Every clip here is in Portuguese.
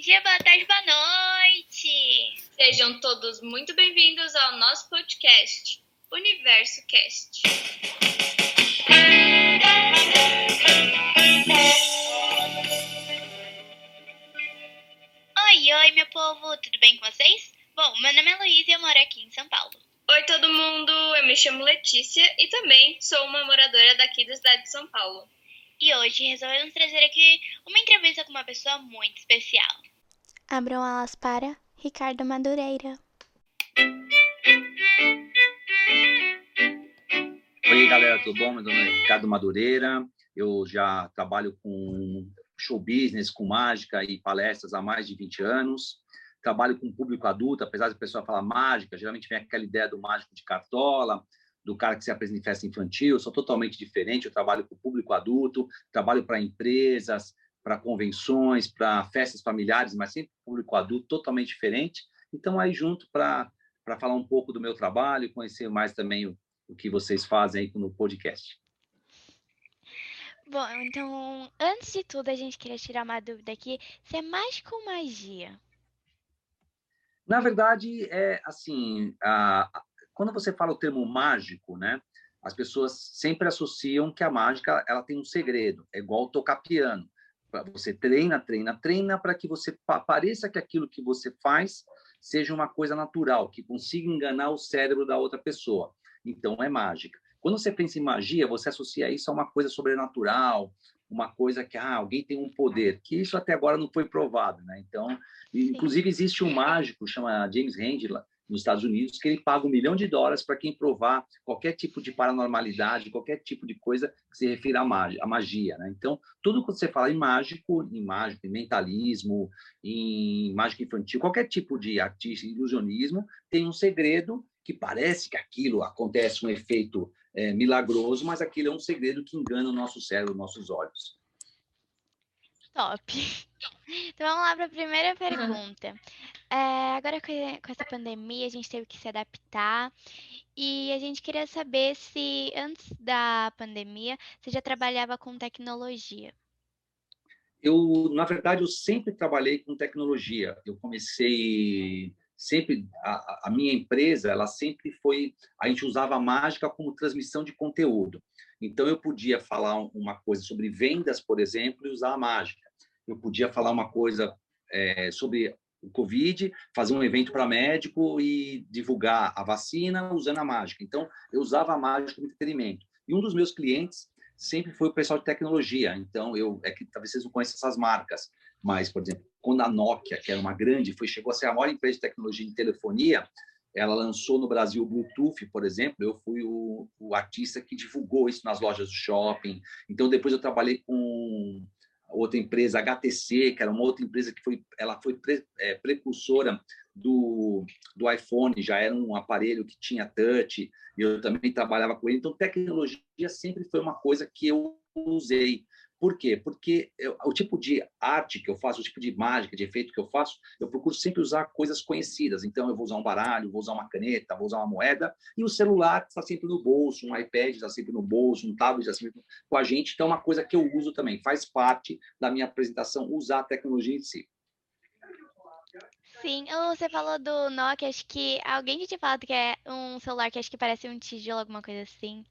dia, boa tarde, boa noite! Sejam todos muito bem-vindos ao nosso podcast, Universo Cast. Oi, oi, meu povo, tudo bem com vocês? Bom, meu nome é Luísa e eu moro aqui em São Paulo. Oi, todo mundo! Eu me chamo Letícia e também sou uma moradora daqui da cidade de São Paulo. E hoje resolvemos trazer aqui uma entrevista com uma pessoa muito especial. Abram alas para Ricardo Madureira. Oi, galera, tudo bom? Meu nome é Ricardo Madureira. Eu já trabalho com show business, com mágica e palestras há mais de 20 anos. Trabalho com público adulto, apesar de a pessoa falar mágica, geralmente vem aquela ideia do mágico de cartola, do cara que se apresenta em festa infantil, eu sou totalmente diferente, eu trabalho com público adulto, trabalho para empresas, para convenções, para festas familiares, mas sempre público adulto, totalmente diferente. Então, aí junto para falar um pouco do meu trabalho, conhecer mais também o, o que vocês fazem aí no podcast. Bom, então, antes de tudo, a gente queria tirar uma dúvida aqui, se é mágico ou magia? Na verdade, é assim, a, quando você fala o termo mágico, né? As pessoas sempre associam que a mágica ela tem um segredo, é igual tocar piano. Você treina, treina, treina para que você pareça que aquilo que você faz seja uma coisa natural, que consiga enganar o cérebro da outra pessoa. Então é mágica. Quando você pensa em magia, você associa isso a uma coisa sobrenatural, uma coisa que ah, alguém tem um poder, que isso até agora não foi provado, né? Então, inclusive existe um mágico chama James Randi nos Estados Unidos, que ele paga um milhão de dólares para quem provar qualquer tipo de paranormalidade, qualquer tipo de coisa que se refira à magia. À magia né? Então, tudo que você fala em mágico, em mágico, em mentalismo, em mágica infantil, qualquer tipo de artista, ilusionismo, tem um segredo que parece que aquilo acontece um efeito é, milagroso, mas aquilo é um segredo que engana o nosso cérebro, nossos olhos. Top. Então vamos lá para a primeira pergunta. É, agora com essa pandemia, a gente teve que se adaptar e a gente queria saber se antes da pandemia você já trabalhava com tecnologia. Eu, na verdade, eu sempre trabalhei com tecnologia. Eu comecei sempre a, a minha empresa, ela sempre foi a gente usava a mágica como transmissão de conteúdo. Então eu podia falar uma coisa sobre vendas, por exemplo, e usar a mágica. Eu podia falar uma coisa é, sobre o Covid, fazer um evento para médico e divulgar a vacina usando a mágica. Então, eu usava a mágica como entretenimento. E um dos meus clientes sempre foi o pessoal de tecnologia. Então, eu é que talvez vocês não conheçam essas marcas, mas, por exemplo, quando a Nokia, que era uma grande, foi chegou a ser a maior empresa de tecnologia em telefonia, ela lançou no Brasil o Bluetooth, por exemplo, eu fui o, o artista que divulgou isso nas lojas do shopping. Então, depois eu trabalhei com outra empresa, HTC, que era uma outra empresa que foi, ela foi pre, é, precursora do, do iPhone, já era um aparelho que tinha touch, e eu também trabalhava com ele. Então, tecnologia sempre foi uma coisa que eu usei. Por quê? Porque eu, o tipo de arte que eu faço, o tipo de mágica, de efeito que eu faço, eu procuro sempre usar coisas conhecidas. Então, eu vou usar um baralho, vou usar uma caneta, vou usar uma moeda, e o celular está sempre no bolso, um iPad está sempre no bolso, um tablet está sempre com a gente. Então, é uma coisa que eu uso também, faz parte da minha apresentação usar a tecnologia em si. Sim, você falou do Nokia, acho que alguém tinha falado que é um celular que acho que parece um tijolo, alguma coisa assim.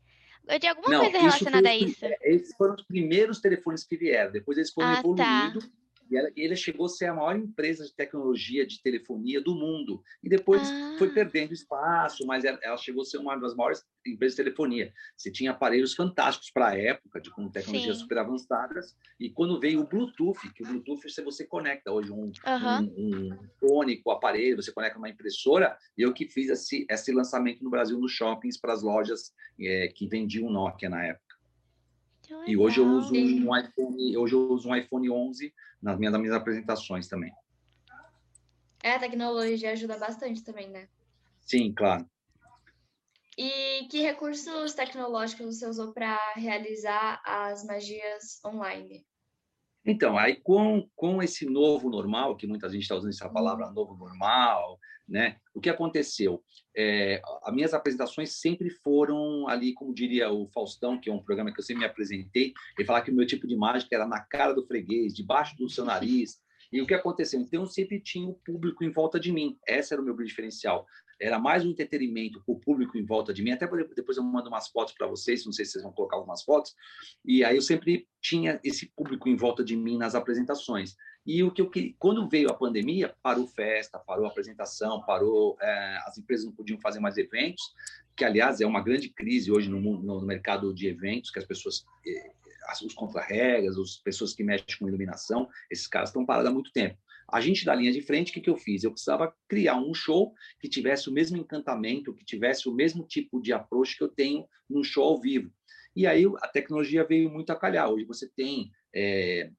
De alguma Não, coisa relacionada a isso. Esses foram os primeiros telefones que vieram. Depois eles foram ah, tá. evoluindo. Tá. E ela, ele chegou a ser a maior empresa de tecnologia de telefonia do mundo. E depois ah. foi perdendo espaço, mas ela, ela, chegou a ser uma das maiores empresas de telefonia. Você tinha aparelhos fantásticos para a época, de, com tecnologias Sim. super avançadas. E quando veio o Bluetooth, que o Bluetooth você, você conecta hoje um, um, um fone com o aparelho, você conecta uma impressora. Eu que fiz esse, esse lançamento no Brasil nos shoppings para as lojas é, que vendiam Nokia na época. E hoje eu uso um iPhone, hoje eu uso um iPhone 11 nas minhas, nas minhas apresentações também. É, a tecnologia ajuda bastante também, né? Sim, claro. E que recursos tecnológicos você usou para realizar as magias online? Então, aí com, com esse novo normal, que muita gente está usando essa palavra uhum. novo normal, né? O que aconteceu? É, as minhas apresentações sempre foram ali, como diria o Faustão, que é um programa que eu sempre me apresentei, ele falava que o meu tipo de mágica era na cara do freguês, debaixo do seu nariz. E o que aconteceu? Então, eu sempre tinha o público em volta de mim. Esse era o meu diferencial. Era mais um entretenimento para o público em volta de mim. Até depois eu mando umas fotos para vocês, não sei se vocês vão colocar algumas fotos. E aí eu sempre tinha esse público em volta de mim nas apresentações. E o que eu quando veio a pandemia, parou festa, parou apresentação, parou é, as empresas não podiam fazer mais eventos, que aliás é uma grande crise hoje no, no mercado de eventos, que as pessoas eh, os contra-regras, as pessoas que mexem com iluminação, esses caras estão parados há muito tempo. A gente da linha de frente, o que, que eu fiz? Eu precisava criar um show que tivesse o mesmo encantamento, que tivesse o mesmo tipo de approach que eu tenho no show ao vivo. E aí a tecnologia veio muito a calhar. Hoje você tem é,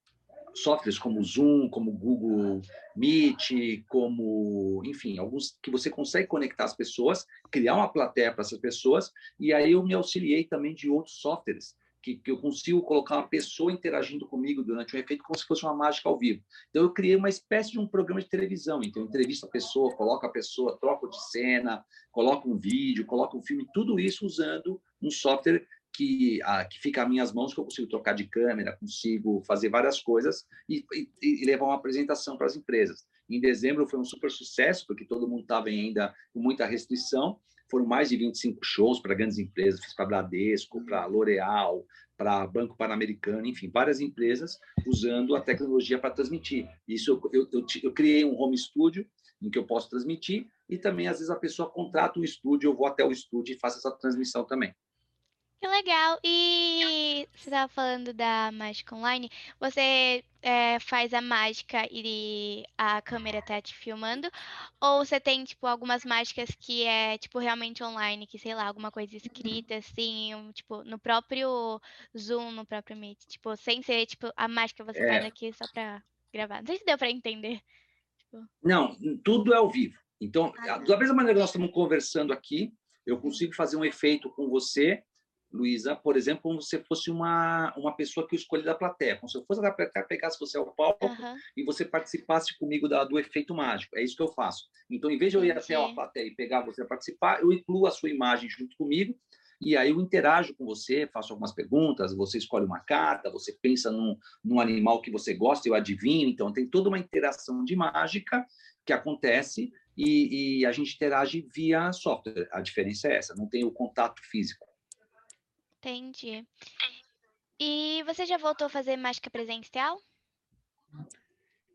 softwares como Zoom, como Google Meet, como, enfim, alguns que você consegue conectar as pessoas, criar uma plateia para essas pessoas, e aí eu me auxiliei também de outros softwares que, que, eu consigo colocar uma pessoa interagindo comigo durante um efeito como se fosse uma mágica ao vivo. Então, eu criei uma espécie de um programa de televisão. Então, eu entrevisto a pessoa, coloco a pessoa, troco de cena, coloco um vídeo, coloco um filme, tudo isso usando um software que, a, que fica às minhas mãos, que eu consigo trocar de câmera, consigo fazer várias coisas e, e, e levar uma apresentação para as empresas. Em dezembro foi um super sucesso, porque todo mundo estava ainda com muita restrição, foram mais de 25 shows para grandes empresas, fiz para Bradesco, para L'Oréal, para Banco Pan-Americano, enfim, várias empresas usando a tecnologia para transmitir. Isso eu, eu, eu, eu, criei um home studio em que eu posso transmitir e também às vezes a pessoa contrata um estúdio, eu vou até o estúdio e faço essa transmissão também. Que legal! E você estava falando da mágica online. Você é, faz a mágica e a câmera tá te filmando? Ou você tem, tipo, algumas mágicas que é, tipo, realmente online, que, sei lá, alguma coisa escrita, assim, um, tipo, no próprio Zoom, no próprio Meet? Tipo, sem ser, tipo, a mágica você faz É, aqui só pra gravar. Não sei se deu pra entender. Tipo, não, tudo é ao vivo. Então, ah, da mesma maneira que nós estamos conversando aqui, eu consigo fazer um efeito com você Luísa, por exemplo, como se fosse uma, uma pessoa que eu escolhi da plateia, como se eu fosse da plateia, pegasse você ao palco aham, e você participasse comigo da, do efeito mágico. É isso que eu faço. Então, em vez de eu ir até a plateia e pegar você a participar, eu incluo a sua imagem junto comigo e aí eu interajo com você, faço algumas perguntas, você escolhe uma carta, você pensa num, num animal que você gosta, eu adivinho. Então, tem toda uma interação de mágica que acontece e, e a gente interage via software. A diferença é essa, não tem o contato físico. Entendi. E você já voltou a fazer mágica presencial?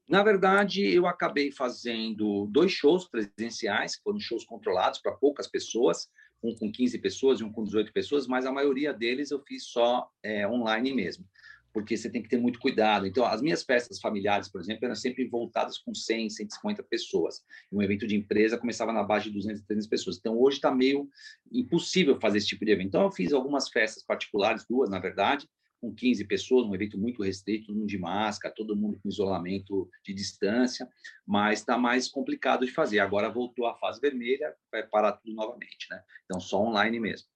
Na verdade, eu acabei fazendo dois shows presenciais, que foram shows controlados para poucas pessoas, um com 15 pessoas e um com 18 pessoas, mas a maioria deles eu fiz só é, online mesmo, porque você tem que ter muito cuidado. Então, as minhas festas familiares, por exemplo, eram sempre voltadas com 100, 150 pessoas. Um evento de empresa começava na base de 200, 300 pessoas. Então, hoje está meio impossível fazer esse tipo de evento. Então, eu fiz algumas festas particulares, duas, na verdade, com 15 pessoas, um evento muito restrito, todo mundo de máscara, todo mundo com isolamento de distância, mas está mais complicado de fazer. Agora voltou a fase vermelha, vai parar tudo novamente, né? Então, só online mesmo.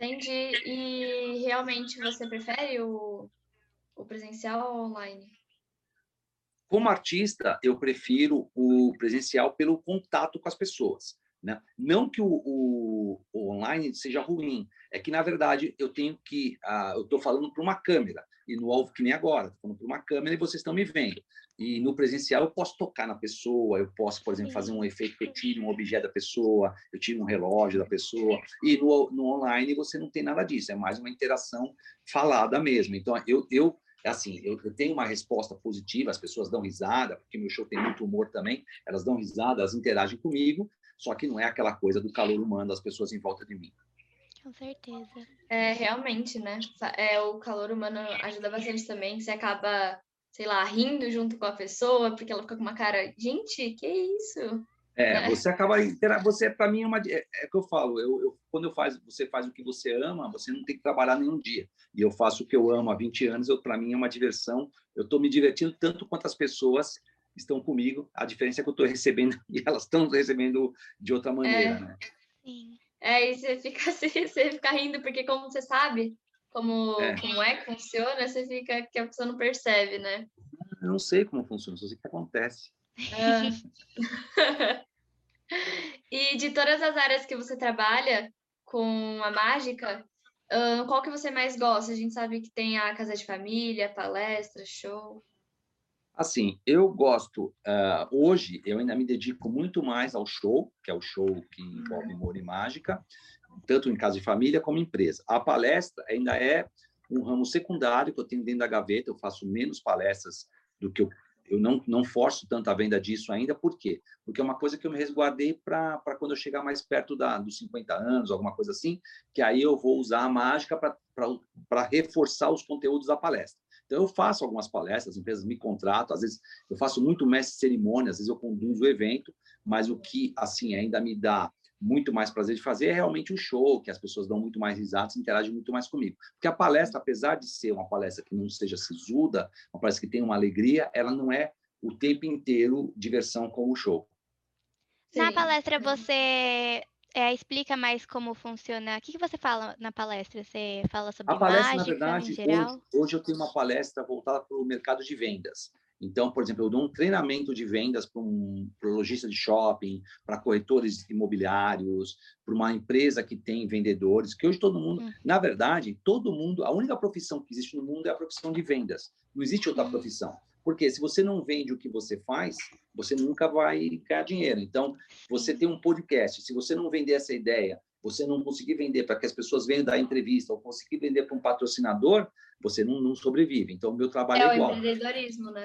Entendi. E realmente você prefere o, o presencial ou online? Como artista, eu prefiro o presencial pelo contato com as pessoas. Né? Não que o, o, o online seja ruim, é que, na verdade, eu tenho que. ah, eu estou falando para uma câmera, e no alvo que nem agora, estou falando para uma câmera e vocês estão me vendo. E no presencial eu posso tocar na pessoa, eu posso, por exemplo, fazer um efeito que eu tire um objeto da pessoa, eu tiro um relógio da pessoa. E no, no online você não tem nada disso, é mais uma interação falada mesmo. Então, eu, eu assim, eu, eu tenho uma resposta positiva, as pessoas dão risada, porque meu show tem muito humor também, elas dão risada, elas interagem comigo, só que não é aquela coisa do calor humano das pessoas em volta de mim. Com certeza. É, realmente, né? É, o calor humano ajuda bastante também. Você acaba, sei lá, rindo junto com a pessoa, porque ela fica com uma cara, gente, que isso? É, né? você acaba você para mim é uma é, é o que eu falo, eu, eu- quando eu faz, você faz o que você ama, você não tem que trabalhar nenhum dia. E eu faço o que eu amo há 20 anos, eu para mim é uma diversão. Eu estou me divertindo tanto quanto as pessoas estão comigo. A diferença é que eu estou recebendo e elas estão recebendo de outra maneira, né? Sim. É, e você fica, você, você fica rindo, porque como você sabe como É. como é que funciona, você fica que a pessoa não percebe, né? Eu não sei como funciona, só sei o que acontece. Ah. e de todas as áreas que você trabalha com a mágica, qual que você mais gosta? A gente sabe que tem a casa de família, palestra, show. Assim, eu gosto. Uh, hoje, eu ainda me dedico muito mais ao show, que é o show que envolve humor e mágica, tanto em casa de família como empresa. A palestra ainda é um ramo secundário que eu tenho dentro da gaveta. Eu faço menos palestras do que eu. Eu não, não forço tanto a venda disso ainda, por quê? Porque é uma coisa que eu me resguardei para quando eu chegar mais perto da, dos 50 anos, alguma coisa assim, que aí eu vou usar a mágica para reforçar os conteúdos da palestra. Então, eu faço algumas palestras, as empresas me contratam, às vezes eu faço muito mestre de cerimônia, às vezes eu conduzo o evento, mas o que, assim, ainda me dá muito mais prazer de fazer é realmente o um show, que as pessoas dão muito mais risadas, interagem muito mais comigo. Porque a palestra, apesar de ser uma palestra que não seja sisuda, uma palestra que tem uma alegria, ela não é o tempo inteiro diversão como o show. Na palestra você é, explica mais como funciona. O que, que você fala na palestra? Você fala sobre a palestra, mágica, na verdade, hoje, hoje, eu tenho uma palestra voltada para o mercado de vendas. Então, por exemplo, eu dou um treinamento de vendas para um lojista de shopping, para corretores imobiliários, para uma empresa que tem vendedores, que hoje todo mundo, hum. na verdade, todo mundo, a única profissão que existe no mundo é a profissão de vendas. Não existe outra hum. profissão. Porque se você não vende o que você faz, você nunca vai ganhar dinheiro. Então, você tem um podcast, se você não vender essa ideia, você não conseguir vender para que as pessoas venham dar entrevista ou conseguir vender para um patrocinador, você não, não sobrevive. Então, o meu trabalho é, é igual. É o empreendedorismo, né?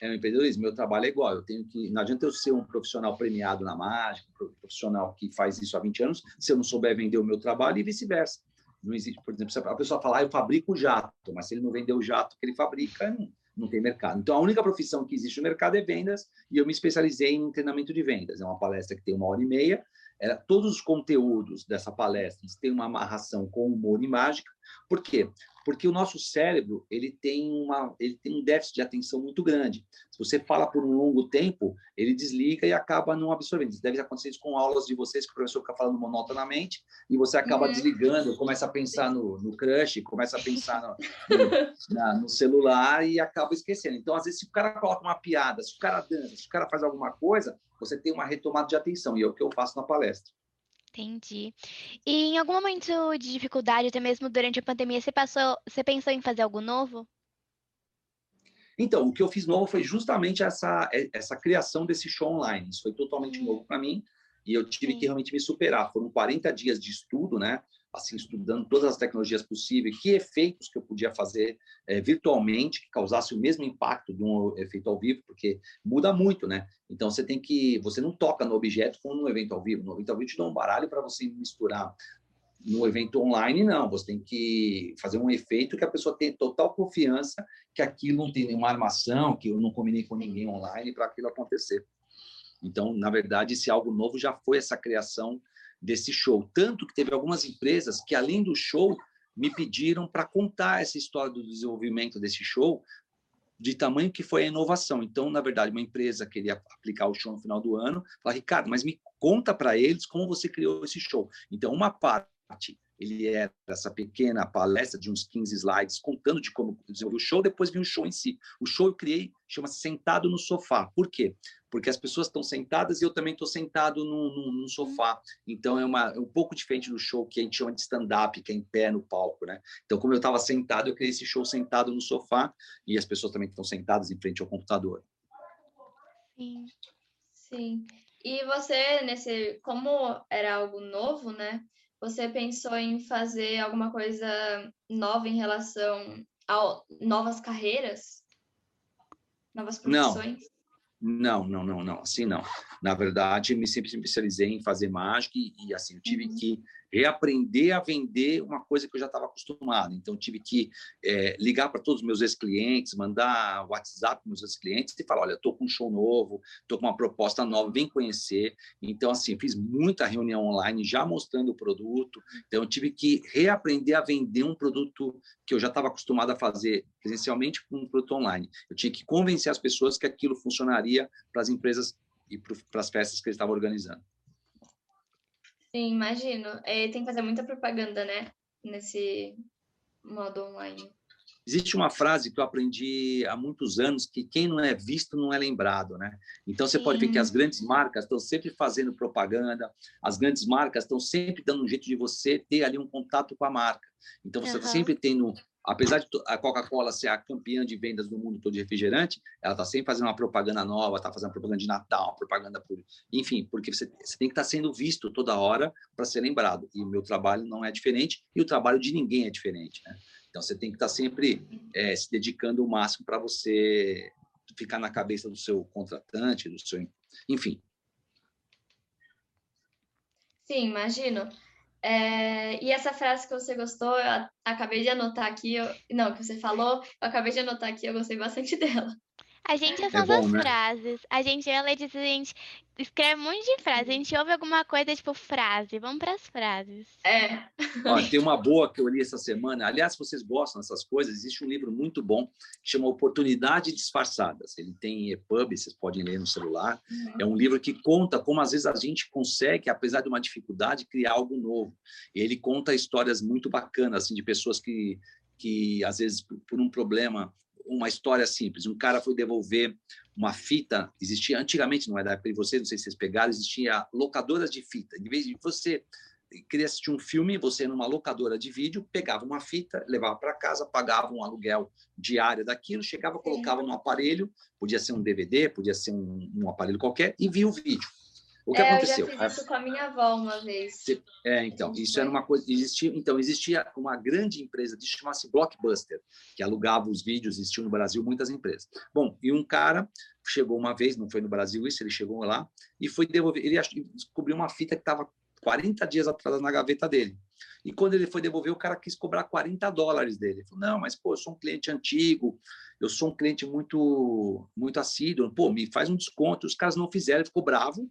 É o empreendedorismo. Meu trabalho é igual. Eu tenho que. Não adianta eu ser um profissional premiado na mágica, um profissional que faz isso há 20 anos, se eu não souber vender o meu trabalho e vice-versa. Não existe, por exemplo, a pessoa fala, ah, eu fabrico jato, mas se ele não vender o jato que ele fabrica, não, não tem mercado. Então, a única profissão que existe no mercado é vendas, e eu me especializei em treinamento de vendas. É uma palestra que tem uma hora e meia. É, todos os conteúdos dessa palestra têm uma amarração com humor e mágica. Por quê? Porque o nosso cérebro ele tem uma ele tem um déficit de atenção muito grande. Se você fala por um longo tempo, ele desliga e acaba não absorvendo. Isso deve acontecer isso com aulas de vocês que o professor fica falando monotonamente e você acaba uhum. desligando, começa a pensar no, no crush, começa a pensar no, no, na, no, celular e acaba esquecendo. Então, às vezes, se o cara coloca uma piada, se o cara dança, se o cara faz alguma coisa, você tem uma retomada de atenção e é o que eu faço na palestra. Entendi. E em algum momento de dificuldade, até mesmo durante a pandemia, você passou, você pensou em fazer algo novo? Então, o que eu fiz novo foi justamente essa, essa criação desse show online. Isso foi totalmente hum. novo para mim e eu tive Sim. que realmente me superar. Foram 40 dias de estudo, né? Assim, estudando todas as tecnologias possíveis, que efeitos que eu podia fazer é, virtualmente que causasse o mesmo impacto de um efeito ao vivo, porque muda muito, né? Então você tem que, você não toca no objeto como no evento ao vivo. No evento ao vivo te dá um baralho para você misturar. No evento online, não. Você tem que fazer um efeito que a pessoa tenha total confiança que aquilo não tem nenhuma armação, que eu não combinei com ninguém online para aquilo acontecer. Então, na verdade, esse algo novo já foi essa criação desse show. Tanto que teve algumas empresas que, além do show, me pediram para contar essa história do desenvolvimento desse show, de tamanho que foi a inovação. Então, na verdade, uma empresa queria aplicar o show no final do ano, falou, Ricardo, mas me conta para eles como você criou esse show. Então, uma parte ele era essa pequena palestra de uns 15 slides contando de como desenvolver o show, depois vinha o show em si. O show eu criei, chama-se Sentado no Sofá. Por quê? Porque as pessoas estão sentadas e eu também estou sentado no, no, no, sofá. Então é, uma, é um pouco diferente do show que a gente chama de stand-up, que é em pé no palco, né? Então, como eu estava sentado, eu criei esse show sentado no sofá e as pessoas também estão sentadas em frente ao computador. Sim. Sim. E você, nesse, como era algo novo, né? Você pensou em fazer alguma coisa nova em relação a novas carreiras? Novas profissões? Não, não, não, não, assim não. Na verdade, me sempre especializei em fazer mágica e, e assim, eu tive uhum. que reaprender a vender uma coisa que eu já estava acostumado. Então, tive que é, ligar para todos os meus ex-clientes, mandar WhatsApp para os meus ex-clientes e falar: olha, estou com um show novo, estou com uma proposta nova, vem conhecer. Então, assim, fiz muita reunião online já mostrando o produto. Então, tive que reaprender a vender um produto que eu já estava acostumado a fazer presencialmente com um produto online. Eu tinha que convencer as pessoas que aquilo funcionaria para as empresas e para as festas que eles estavam organizando. Sim, imagino. É, tem que fazer muita propaganda, né? Nesse modo online. Existe uma frase que eu aprendi há muitos anos que quem não é visto não é lembrado, né? Então você Sim. pode ver que as grandes marcas estão sempre fazendo propaganda, as grandes marcas estão sempre dando um jeito de você ter ali um contato com a marca. Então você uhum. sempre tem no, apesar de a Coca-Cola ser a campeã de vendas do mundo todo de refrigerante, ela está sempre fazendo uma propaganda nova, está fazendo propaganda de Natal, propaganda por, enfim, porque você, você tem que estar tá sendo visto toda hora para ser lembrado. E o meu trabalho não é diferente e o trabalho de ninguém é diferente, né? Então, você tem que estar sempre é, se dedicando o máximo para você ficar na cabeça do seu contratante, do seu, enfim. Sim, imagino. É, e essa frase que você gostou, eu acabei de anotar aqui, eu, não, que você falou, eu acabei de anotar aqui, eu gostei bastante dela. A gente é são é bom, as né? frases. A gente, eu e a gente escreve um monte de frases. A gente ouve alguma coisa tipo frase. Vamos para as frases. É. Ó, tem uma boa que eu li essa semana. Aliás, se vocês gostam dessas coisas, existe um livro muito bom que chama Oportunidades Disfarçadas. Ele tem EPUB, vocês podem ler no celular. Uhum. É um livro que conta como às vezes a gente consegue, apesar de uma dificuldade, criar algo novo. E ele conta histórias muito bacanas assim de pessoas que que às vezes por um problema uma história simples. Um cara foi devolver uma fita, existia antigamente, não é da época de vocês, não sei se vocês pegaram, existia locadoras de fita. Em vez de você queria assistir um filme, você numa locadora de vídeo, pegava uma fita, levava para casa, pagava um aluguel diário daquilo, chegava, colocava no aparelho, podia ser um DVD, podia ser um, um aparelho qualquer, e via o vídeo. O que é, aconteceu? Eu já fiz isso com a minha avó uma vez. É, então, isso era uma coisa. Existia, então, existia uma grande empresa que chamasse Blockbuster, que alugava os vídeos, existiam no Brasil muitas empresas. Bom, e um cara chegou uma vez, não foi no Brasil isso, ele chegou lá e foi devolver. Ele descobriu uma fita que estava 40 dias atrás na gaveta dele. E quando ele foi devolver, o cara quis cobrar 40 dólares dele. Ele falou: Não, mas pô, eu sou um cliente antigo, eu sou um cliente muito muito assíduo, pô, me faz um desconto. Os caras não fizeram, ficou bravo.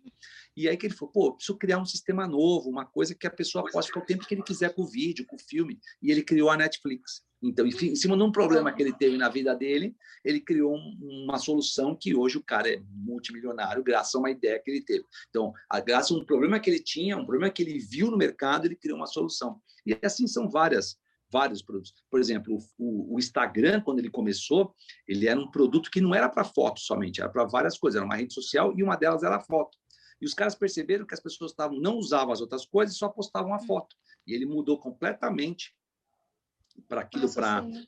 E aí que ele falou, pô, preciso criar um sistema novo, uma coisa que a pessoa possa ficar o tempo que ele quiser com o vídeo, com o filme. E ele criou a Netflix. Então, enfim, em cima de um problema que ele teve na vida dele, ele criou um, uma solução que hoje o cara é multimilionário graças a uma ideia que ele teve. Então, a, graças a um problema que ele tinha, um problema que ele viu no mercado, ele criou uma solução. E assim são várias vários produtos. Por exemplo, o, o, Instagram, quando ele começou, ele era um produto que não era para foto somente, era para várias coisas. Era uma rede social e uma delas era a foto. E os caras perceberam que as pessoas estavam, não usavam as outras coisas, só postavam a foto. E ele mudou completamente para aquilo,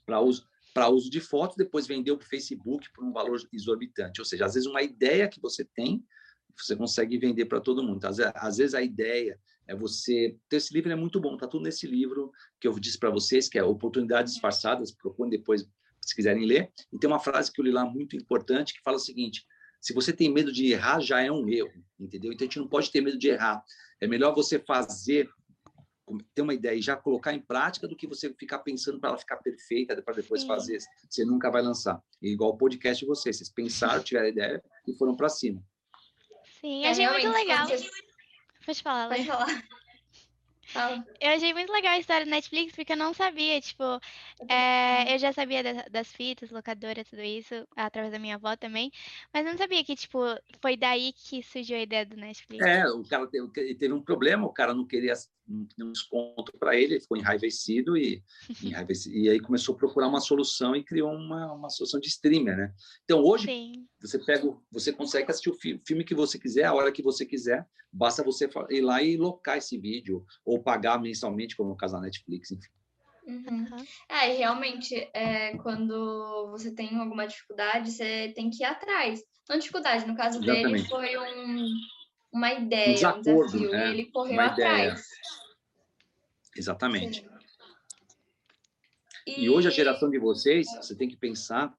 para uso para uso de fotos, depois vendeu para o Facebook por um valor exorbitante. Ou seja, às vezes uma ideia que você tem, você consegue vender para todo mundo. Às, vezes a ideia é você. Então, esse livro é muito bom, está tudo nesse livro que eu disse para vocês, que é Oportunidades Disfarçadas. Procurem depois, se quiserem ler. E tem uma frase que eu li lá muito importante que fala o seguinte: se você tem medo de errar, já é um erro, entendeu? Então a gente não pode ter medo de errar. É melhor você fazer, ter uma ideia e já colocar em prática do que você ficar pensando para ela ficar perfeita para depois Sim. fazer. Você nunca vai lançar. E igual o podcast de vocês, vocês pensaram, tiveram a ideia e foram para cima. Sim, achei é, muito legal. Pode falar, Pode falar. Eu achei muito legal a história do Netflix, porque eu não sabia, tipo, é, eu já sabia das, das fitas, locadoras, tudo isso, através da minha avó também, mas eu não sabia que, tipo, foi daí que surgiu a ideia do Netflix. É, o cara teve, teve um problema, o cara não queria um desconto para ele, ele ficou enraivecido e, enraivecido e aí começou a procurar uma solução e criou uma, uma solução de streamer, né? Então hoje Sim. Você pega, você consegue assistir o filme que você quiser, a hora que você quiser, basta você ir lá e locar esse vídeo ou pagar mensalmente, como no caso da Netflix, enfim. Uhum. É, realmente, é, quando você tem alguma dificuldade, você tem que ir atrás. Não dificuldade, no caso Exatamente. dele foi um, uma ideia, um, desacordo, um desafio, né? e ele correu uma atrás. Ideia. Exatamente. E... e hoje a geração de vocês, você tem que pensar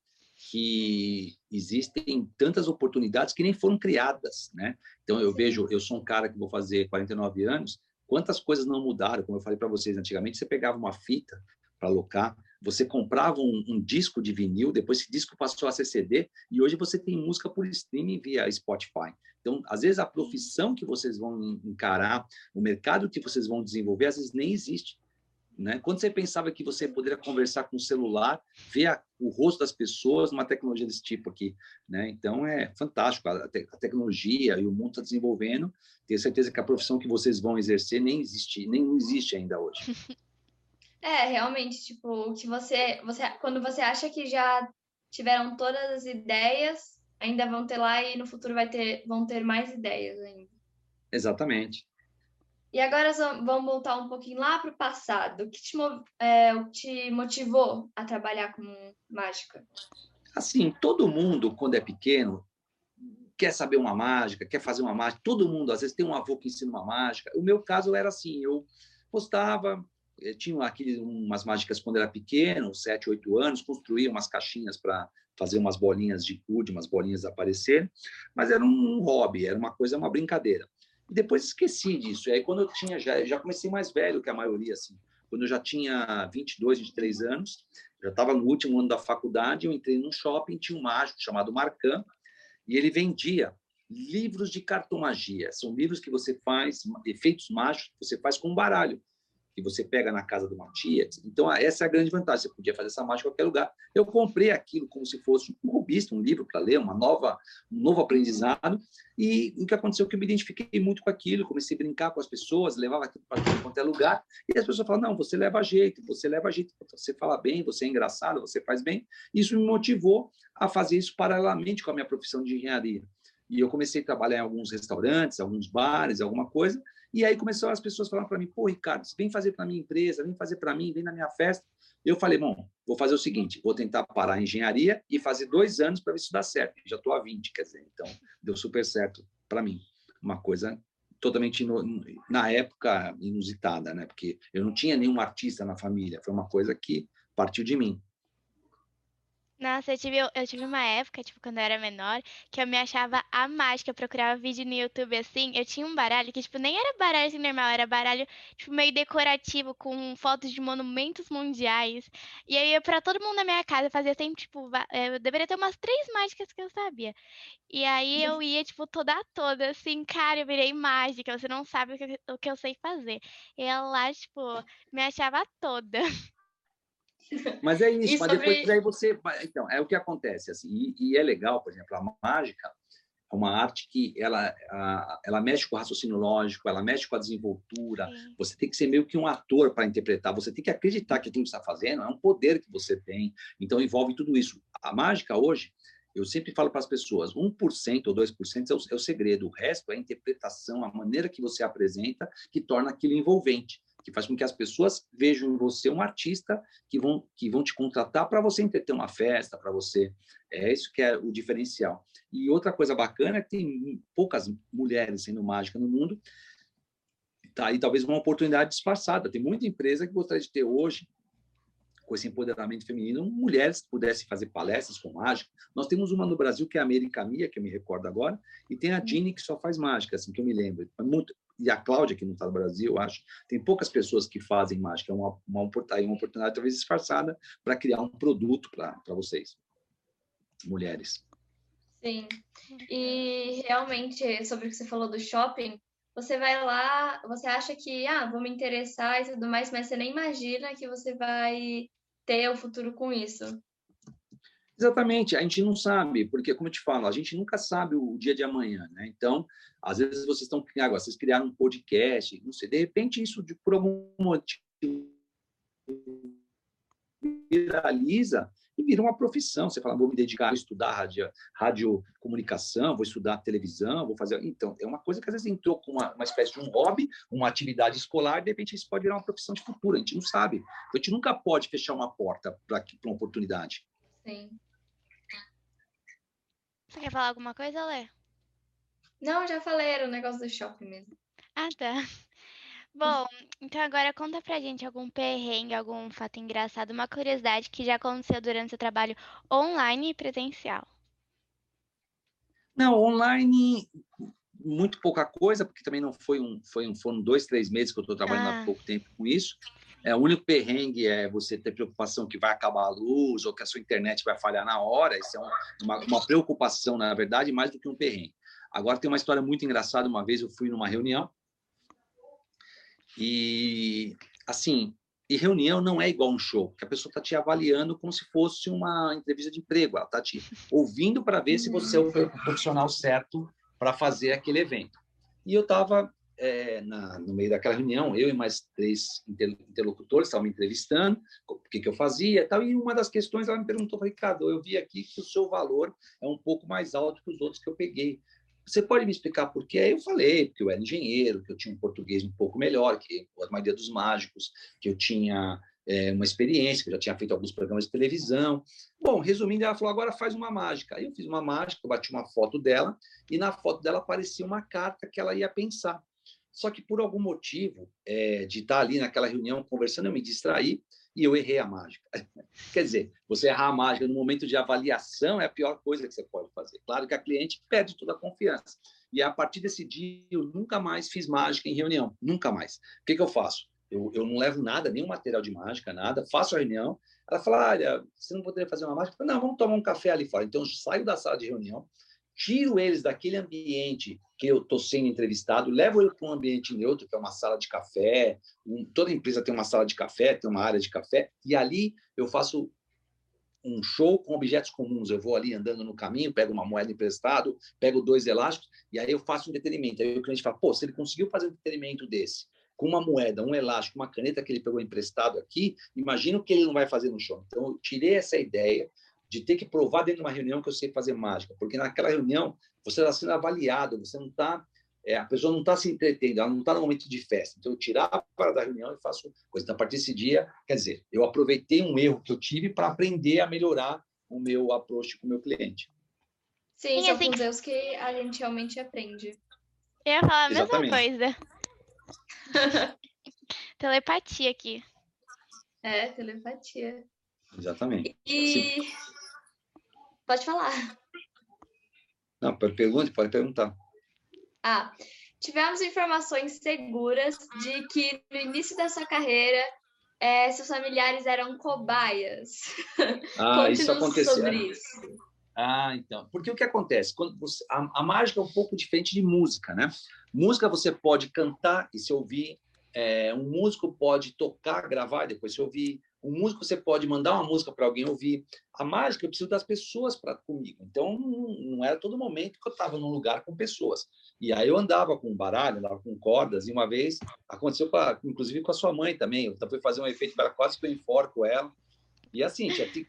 que existem tantas oportunidades que nem foram criadas, né? Então eu vejo, eu sou um cara que vou fazer 49 anos, quantas coisas não mudaram, como eu falei para vocês antigamente, você pegava uma fita para alocar, você comprava um, um, disco de vinil, depois esse disco passou a ser CD, e hoje você tem música por streaming via Spotify. Então, às vezes, a profissão que vocês vão encarar, o mercado que vocês vão desenvolver, às vezes nem existe. Né? Quando você pensava que você poderia conversar com o celular, ver a, o rosto das pessoas numa tecnologia desse tipo aqui, né? Então é fantástico a, te, a tecnologia e o mundo está desenvolvendo. Tenho certeza que a profissão que vocês vão exercer nem existe, nem existe ainda hoje. É, realmente, tipo, que você, você, quando você acha que já tiveram todas as ideias, ainda vão ter lá e no futuro vai ter, vão ter mais ideias ainda. Exatamente. E agora vamos voltar um pouquinho lá para o passado. O que te, é, te motivou a trabalhar com mágica? Assim, todo mundo, quando é pequeno, quer saber uma mágica, quer fazer uma mágica. Todo mundo, às vezes, tem um avô que ensina uma mágica. O meu caso era assim, eu postava, eh, tinha aquele, umas mágicas quando era pequeno, sete, oito anos, construía umas caixinhas para fazer umas bolinhas de cude, umas bolinhas aparecer, mas era um hobby, era uma coisa, uma brincadeira. E depois esqueci disso. E aí, quando eu tinha já, já comecei mais velho que a maioria, assim. Quando eu já tinha 22, 23 anos, já estava no último ano da faculdade, eu entrei num shopping, tinha um mágico chamado Marcan, e ele vendia livros de cartomagia. São livros que você faz, efeitos mágicos que você faz com baralho que você pega na casa de uma tia. Então, essa é a grande vantagem. Você podia fazer essa mágica em qualquer lugar. Eu comprei aquilo como se fosse um rubista, um livro para ler, uma nova, um novo aprendizado. E o que aconteceu é que eu me identifiquei muito com aquilo, comecei a brincar com as pessoas, levava aquilo para qualquer lugar. E as pessoas falam: não, você leva jeito, você leva jeito, você fala bem, você é engraçado, você faz bem. Isso me motivou a fazer isso paralelamente com a minha profissão de engenharia. E eu comecei a trabalhar em alguns restaurantes, alguns bares, alguma coisa. E aí começaram as pessoas falando para mim, pô, Ricardo, vem fazer para minha empresa, vem fazer para mim, vem na minha festa. Eu falei, bom, vou fazer o seguinte, vou tentar parar a engenharia e fazer dois anos para ver se dá certo. Já estou há 20, quer dizer, então deu super certo para mim. Uma coisa totalmente, na época, inusitada, né? Porque eu não tinha nenhum artista na família, foi uma coisa que partiu de mim. Nossa, eu tive, eu tive uma época, tipo, quando eu era menor, que eu me achava a mágica, eu procurava vídeo no YouTube assim. Eu tinha um baralho que, tipo, nem era baralho assim normal, era baralho, tipo, meio decorativo, com fotos de monumentos mundiais. E aí, eu, pra todo mundo na minha casa, eu fazia sempre, tipo, eh, eu deveria ter umas três mágicas que eu sabia. E aí eu ia, tipo, toda toda, assim, cara, eu virei mágica, você não sabe o que, o que eu sei fazer. E ela lá, tipo, me achava toda. Mas é isso, mas depois aí você. Então, é o que acontece, assim, e, e, é legal, por exemplo, a mágica é uma arte que ela, a, ela mexe com o raciocínio lógico, ela mexe com a desenvoltura. Sim. Você tem que ser meio que um ator para interpretar, você tem que acreditar que aquilo que está fazendo é um poder que você tem. Então, envolve tudo isso. A mágica hoje, eu sempre falo para as pessoas, 1% ou 2% é o, é o segredo, o resto é a interpretação, a maneira que você apresenta, que torna aquilo envolvente que faz com que as pessoas vejam em você um artista que vão, que vão te contratar para você ter uma festa, para você. É isso que é o diferencial. E outra coisa bacana é que tem poucas mulheres sendo mágica no mundo. Tá, e talvez uma oportunidade disfarçada. Tem muita empresa que gostaria de ter hoje, com esse empoderamento feminino, mulheres que pudessem fazer palestras com mágica. Nós temos uma no Brasil que é a América Mia, que eu me recordo agora, e tem a Dini que só faz mágica, assim, que eu me lembro. É muito, e a Cláudia, que não está no Brasil, acho, tem poucas pessoas que fazem mágica, é uma, uma, uma oportunidade talvez disfarçada para criar um produto para vocês, mulheres. Sim, e realmente, sobre o que você falou do shopping, você vai lá, você acha que, ah, vou me interessar e tudo mais, mas você nem imagina que você vai ter o futuro com isso. Exatamente, a gente não sabe, porque, como eu te falo, a gente nunca sabe o dia de amanhã, né? Então, às vezes vocês estão criando, vocês criaram um podcast, não sei, de repente isso, por algum motivo, viraliza e vira uma profissão. Você fala, vou me dedicar a estudar rádio, rádio comunicação, vou estudar televisão, vou fazer. Então, é uma coisa que às vezes entrou com uma, uma espécie de um hobby, uma atividade escolar, de repente isso pode virar uma profissão de futuro. A gente não sabe. A gente nunca pode fechar uma porta para uma oportunidade. Sim. Você quer falar alguma coisa, Lê? Não, já falei, era o negócio do shopping mesmo. Ah, tá. Bom, então agora conta pra gente algum perrengue, algum fato engraçado, uma curiosidade que já aconteceu durante seu trabalho online e presencial. Não, online muito pouca coisa, porque também não foi um, foi um foram dois, três meses que eu estou trabalhando ah. há pouco tempo com isso. É, o único perrengue é você ter preocupação que vai acabar a luz ou que a sua internet vai falhar na hora. Isso é uma, uma preocupação, na verdade, mais do que um perrengue. Agora tem uma história muito engraçada. Uma vez eu fui numa reunião e, assim, e reunião não é igual um show, que a pessoa está te avaliando como se fosse uma entrevista de emprego. Ela está te ouvindo para ver se você é o profissional certo para fazer aquele evento. E eu estava é, na, no meio daquela reunião, eu e mais três interlocutores estavam me entrevistando, o que, que eu fazia tal, e uma das questões ela me perguntou, Ricardo, eu vi aqui que o seu valor é um pouco mais alto que os outros que eu peguei. Você pode me explicar por quê? Eu falei, porque eu era engenheiro, que eu tinha um português um pouco melhor que a maioria dos mágicos, que eu tinha é, uma experiência, que eu já tinha feito alguns programas de televisão. Bom, resumindo, ela falou, agora faz uma mágica. Aí eu fiz uma mágica, eu bati uma foto dela, e na foto dela aparecia uma carta que ela ia pensar. Só que por algum motivo é, de estar ali naquela reunião conversando, eu me distraí e eu errei a mágica. Quer dizer, você errar a mágica no momento de avaliação é a pior coisa que você pode fazer. Claro que a cliente perde toda a confiança. E a partir desse dia, eu nunca mais fiz mágica em reunião. Nunca mais. O que, que eu faço? Eu, eu não levo nada, nenhum material de mágica, nada. Faço a reunião. Ela fala, olha, você não poderia fazer uma mágica? Falo, não, vamos tomar um café ali fora. Então, eu saio da sala de reunião, tiro eles daquele ambiente que eu estou sendo entrevistado, levo ele para um ambiente neutro, que é uma sala de café. Um, toda empresa tem uma sala de café, tem uma área de café, e ali eu faço um show com objetos comuns. Eu vou ali andando no caminho, pego uma moeda emprestado, pego dois elásticos, e aí eu faço um detenimento. Aí o cliente fala, pô, se ele conseguiu fazer um detenimento desse, com uma moeda, um elástico, uma caneta que ele pegou emprestado aqui, imagina o que ele não vai fazer no show. Então, eu tirei essa ideia, de ter que provar dentro de uma reunião que eu sei fazer mágica, porque naquela reunião você está sendo avaliado, você não está, é, a pessoa não está se entretendo, ela não está no momento de festa. Então eu tirava para da reunião e faço coisa. Então, a partir desse dia, quer dizer, eu aproveitei um erro que eu tive para aprender a melhorar o meu approach com o meu cliente. Sim, Sim são assim... os erros que a gente realmente aprende. Eu ia falar a Exatamente. mesma coisa. telepatia aqui. É, telepatia. Exatamente. E... Pode falar. Não, pergunte, pode perguntar. Ah, tivemos informações seguras de que no início da sua carreira é, seus familiares eram cobaias. Ah, isso aconteceu. sobre isso. Ah, então. Porque o que acontece? Quando você, a, a, mágica é um pouco diferente de música, né? Música você pode cantar e se ouvir. É, um músico pode tocar, gravar e depois se ouvir. O músico, você pode mandar uma música para alguém ouvir. A mágica, eu preciso das pessoas para comigo. Então, não, era todo momento que eu estava num lugar com pessoas. E aí eu andava com baralho, andava com cordas. E uma vez aconteceu, com a, inclusive com a sua mãe também. Eu fui fazer um efeito para quase que eu enforco ela. E assim, tinha que,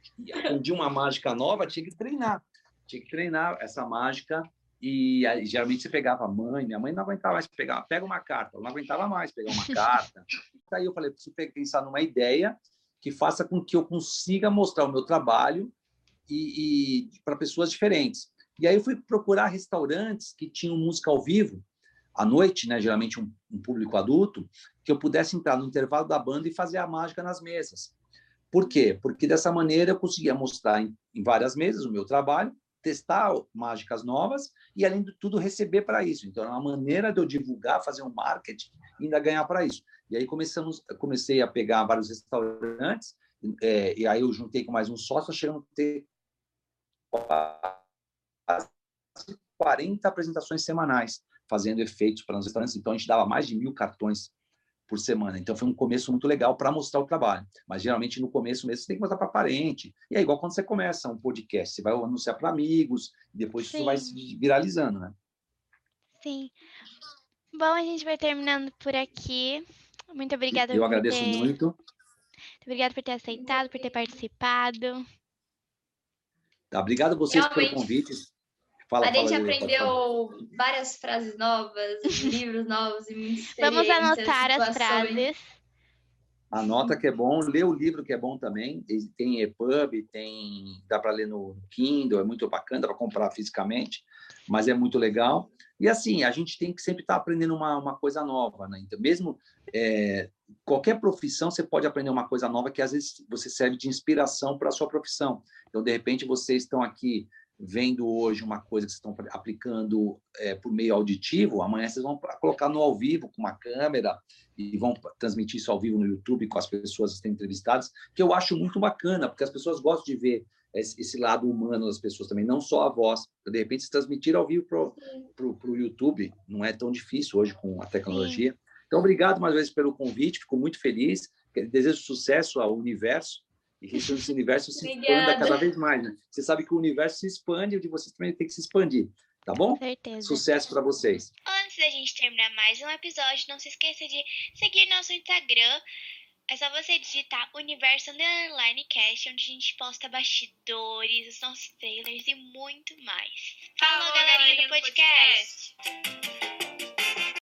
de uma mágica nova, tinha que treinar. Tinha que treinar essa mágica. E aí, geralmente você pegava a mãe, minha mãe não aguentava mais pegar, pega uma carta, ela não aguentava mais pegar uma carta. Aí eu falei, preciso pensar numa ideia que faça com que eu consiga mostrar o meu trabalho e, e para pessoas diferentes. E aí eu fui procurar restaurantes que tinham música ao vivo à noite, né, geralmente um, um, público adulto, que eu pudesse entrar no intervalo da banda e fazer a mágica nas mesas. Por quê? Porque dessa maneira eu conseguia mostrar em, em várias mesas o meu trabalho, testar mágicas novas e, além de tudo, receber para isso. Então, é uma maneira de eu divulgar, fazer um marketing e ainda ganhar para isso. E aí começamos, comecei a pegar vários restaurantes, é, e aí eu juntei com mais um sócio, chegando a ter quase 40 apresentações semanais, fazendo efeitos para os restaurantes. Então, a gente dava mais de mil cartões por semana. Então, foi um começo muito legal para mostrar o trabalho. Mas, geralmente, no começo mesmo, você tem que mostrar para parente. E é igual quando você começa um podcast, você vai anunciar para amigos, depois Sim. isso vai se viralizando, né? Sim. Bom, a gente vai terminando por aqui. Muito obrigada. Eu agradeço ter... muito. Muito obrigada por ter aceitado, por ter participado. Tá, obrigado a vocês Realmente. pelo convite. Fala, a gente fala, aprendeu várias frases novas, livros novos e muitas Vamos anotar as frases. Anota que é bom, lê o livro que é bom também. Tem EPUB, tem dá para ler no Kindle, é muito bacana, dá para comprar fisicamente, mas é muito legal. E assim, a gente tem que sempre estar tá aprendendo uma, uma coisa nova, né? Então, mesmo é, qualquer profissão, você pode aprender uma coisa nova que às vezes você serve de inspiração para a sua profissão. Então, de repente, vocês estão aqui vendo hoje uma coisa que vocês estão aplicando é, por meio auditivo, amanhã vocês vão colocar no ao vivo com uma câmera e vão transmitir isso ao vivo no YouTube com as pessoas que estão entrevistadas, que eu acho muito bacana, porque as pessoas gostam de ver esse lado humano das pessoas também, não só a voz. De repente, se transmitir ao vivo para o YouTube não é tão difícil hoje com a tecnologia. Sim. Então, obrigado mais uma vez pelo convite, fico muito feliz. Desejo sucesso ao universo e que esse universo se expanda cada vez mais. Né? Você sabe que o universo se expande e o de vocês também tem que se expandir. Tá bom? Com certeza. Sucesso para vocês. antes da gente terminar mais um episódio, não se esqueça de seguir nosso Instagram. É só você digitar Universo Underline Cast, onde a gente posta bastidores, os nossos trailers e muito mais. Falou, Falou, galerinha do galerinha do podcast.